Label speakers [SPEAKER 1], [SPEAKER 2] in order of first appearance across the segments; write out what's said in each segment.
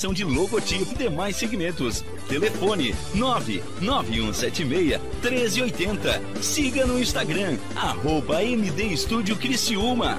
[SPEAKER 1] De logotipo e demais segmentos. Telefone 99176 1380. Siga no Instagram, arroba MD Estúdio Criciúma.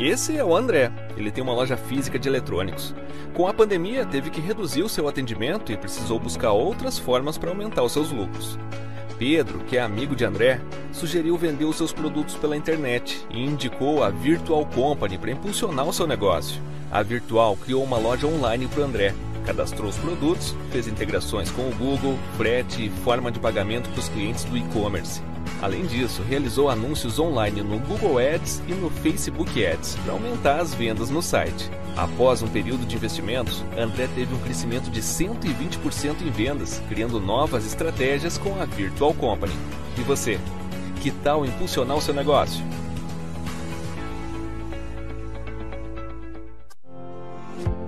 [SPEAKER 2] Esse é o André. Ele tem uma loja física de eletrônicos. Com a pandemia, teve que reduzir o seu atendimento e precisou buscar outras formas para aumentar os seus lucros. Pedro, que é amigo de André, sugeriu vender os seus produtos pela internet e indicou a Virtual Company para impulsionar o seu negócio. A Virtual criou uma loja online para André, cadastrou os produtos, fez integrações com o Google, frete e forma de pagamento para os clientes do e-commerce. Além disso, realizou anúncios online no Google Ads e no Facebook Ads para aumentar as vendas no site. Após um período de investimentos, André teve um crescimento de 120% em vendas, criando novas estratégias com a Virtual Company. E você? Que tal impulsionar o seu negócio?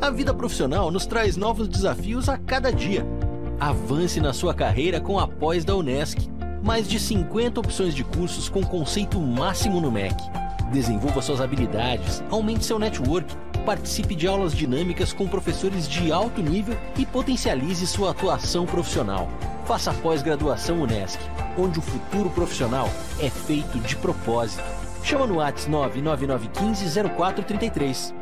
[SPEAKER 3] A vida profissional nos traz novos desafios a cada dia. Avance na sua carreira com a pós da Unesc mais de 50 opções de cursos com conceito máximo no MEC. Desenvolva suas habilidades, aumente seu network, participe de aulas dinâmicas com professores de alto nível e potencialize sua atuação profissional. Faça pós-graduação Unesc, onde o futuro profissional é feito de propósito. Chama no WhatsApp 99915 0433.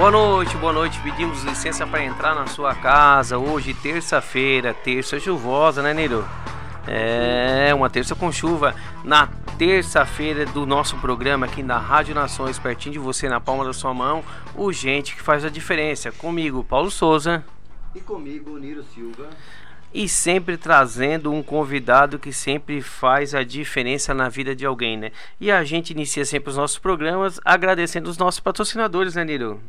[SPEAKER 4] Boa noite, boa noite. Pedimos licença para entrar na sua casa hoje, terça-feira, terça chuvosa, né, Niro? É, uma terça com chuva. Na terça-feira do nosso programa aqui na Rádio Nações, pertinho de você, na palma da sua mão, o Gente que faz a diferença. Comigo, Paulo Souza.
[SPEAKER 5] E comigo, Niro Silva.
[SPEAKER 4] E sempre trazendo um convidado que sempre faz a diferença na vida de alguém, né? E a gente inicia sempre os nossos programas agradecendo os nossos patrocinadores, né, Niro?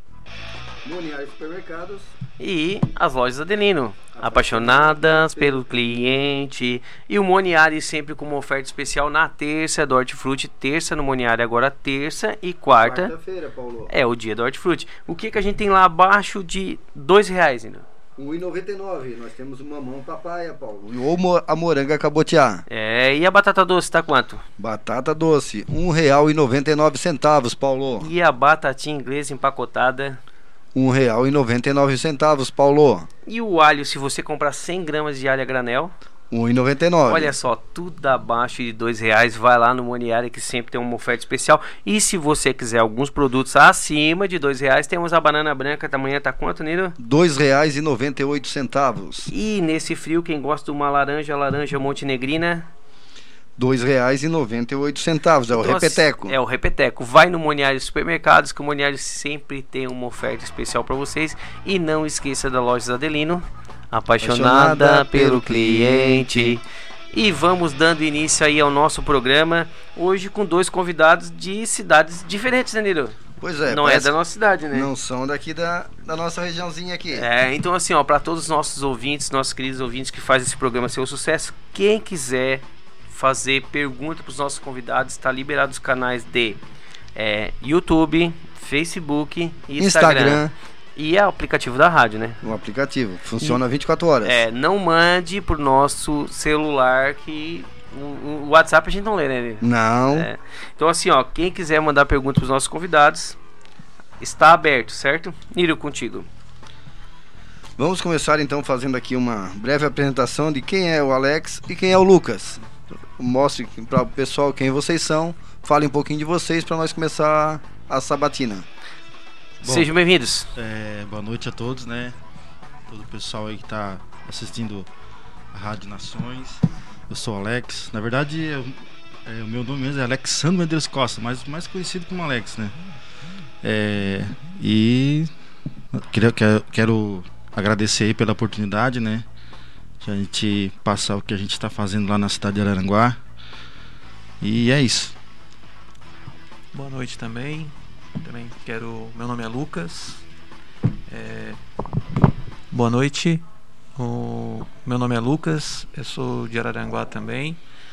[SPEAKER 5] Moniar Supermercados.
[SPEAKER 4] E as lojas Adelino. Apaixonadas pelo cliente. E o Moniari sempre com uma oferta especial na terça do Hortifruti. Terça no Moniari, agora terça e quarta.
[SPEAKER 5] Quarta-feira, Paulo.
[SPEAKER 4] É o dia do Hortifruti. O que, que a gente tem lá abaixo de dois reais ainda?
[SPEAKER 5] 1,99. Nós temos uma mão papaya, Paulo. Ou a moranga cabotiá.
[SPEAKER 4] É, e a batata doce tá quanto?
[SPEAKER 5] Batata doce, R$ 1,99, Paulo.
[SPEAKER 4] E a batatinha inglesa empacotada?
[SPEAKER 5] R$ 1,99, Paulo.
[SPEAKER 4] E o alho, se você comprar 100 gramas de alho a granel?
[SPEAKER 5] R$ 1,99.
[SPEAKER 4] Olha só, tudo abaixo de dois reais. Vai lá no Moniari que sempre tem uma oferta especial. E se você quiser alguns produtos acima de dois reais, temos a banana branca. Tamanho tá quanto, Nilo?
[SPEAKER 5] R$ 2,98.
[SPEAKER 4] E nesse frio, quem gosta de uma laranja, laranja montenegrina,
[SPEAKER 5] R$ 2,98. É o
[SPEAKER 4] Então,
[SPEAKER 5] repeteco.
[SPEAKER 4] É o repeteco. Vai no Moniari Supermercados, que o Moniari sempre tem uma oferta especial para vocês. E não esqueça da loja Adelino, apaixonada,
[SPEAKER 5] Apaixonada
[SPEAKER 4] pelo cliente. E vamos dando início aí ao nosso programa, hoje com dois convidados de cidades diferentes, né, Nilo?
[SPEAKER 5] Pois é.
[SPEAKER 4] não é da nossa cidade, né?
[SPEAKER 5] Não são daqui da, da nossa regiãozinha aqui.
[SPEAKER 4] É, então assim, ó, para todos os nossos ouvintes, nossos queridos ouvintes que fazem esse programa ser um sucesso, quem quiser fazer pergunta para os nossos convidados, está liberado os canais de é, YouTube, Facebook e Instagram.
[SPEAKER 5] Instagram,
[SPEAKER 4] E é o aplicativo da rádio, né?
[SPEAKER 5] no aplicativo. Funciona 24 horas.
[SPEAKER 4] É, não mande pro nosso celular que o, o WhatsApp a gente não lê, né?
[SPEAKER 5] Não.
[SPEAKER 4] É. Então assim, ó, quem quiser mandar perguntas pros nossos convidados, está aberto, certo? Niro, contigo.
[SPEAKER 5] Vamos começar então fazendo aqui uma breve apresentação de quem é o Alex e quem é o Lucas. Mostre para o pessoal quem vocês são, fale um pouquinho de vocês para nós começar a sabatina.
[SPEAKER 6] Bom.
[SPEAKER 4] Sejam bem-vindos.
[SPEAKER 6] É, boa noite a todos, né? Todo o pessoal aí que tá assistindo a Rádio Nações. Eu sou o Alex. Na verdade, eu- é, o meu nome mesmo é Alexandre Medeiros Costa, mas mais conhecido como Alex, né? É, e queria, quero, quero agradecer aí pela oportunidade, né? De a gente passar o que a gente está fazendo lá na cidade de Araranguá. E é isso.
[SPEAKER 7] Boa noite também. Também quero. Meu nome é Lucas. É, Boa noite. O... Meu nome é Lucas. Eu sou de Araranguá também.